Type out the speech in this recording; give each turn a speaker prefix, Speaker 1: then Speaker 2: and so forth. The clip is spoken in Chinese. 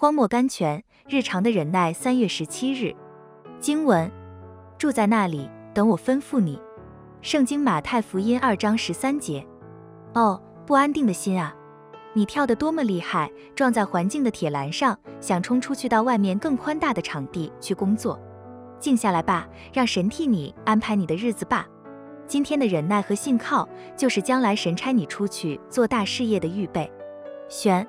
Speaker 1: 荒漠甘泉日常的忍耐三月十七日。经文住在那里等我吩咐你。圣经马太福音二章十三节。哦不安定的心啊你跳得多么厉害撞在环境的铁栏上想冲出去到外面更宽大的场地去工作。静下来吧让神替你安排你的日子吧。今天的忍耐和信靠就是将来神差你出去做大事业的预备。选